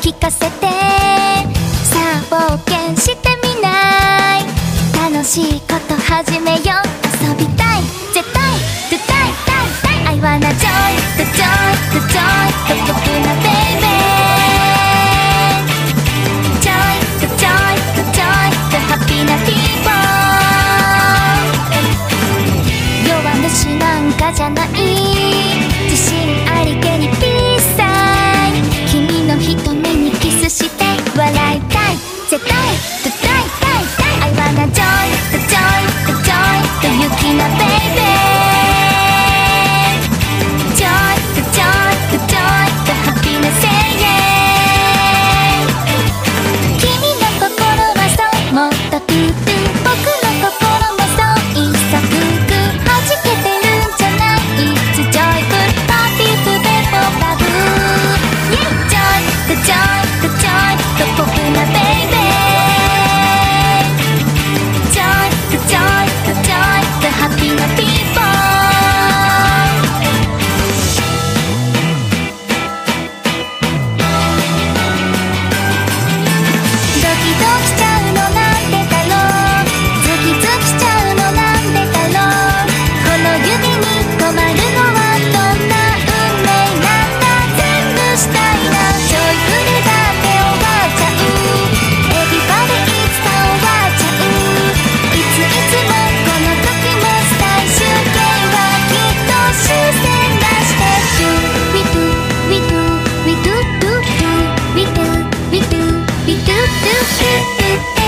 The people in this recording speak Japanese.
聞かせて。さあ冒険してみない。楽しいこと始めよう。遊びたい。絶対。絶対。絶対愛はなちゃ do.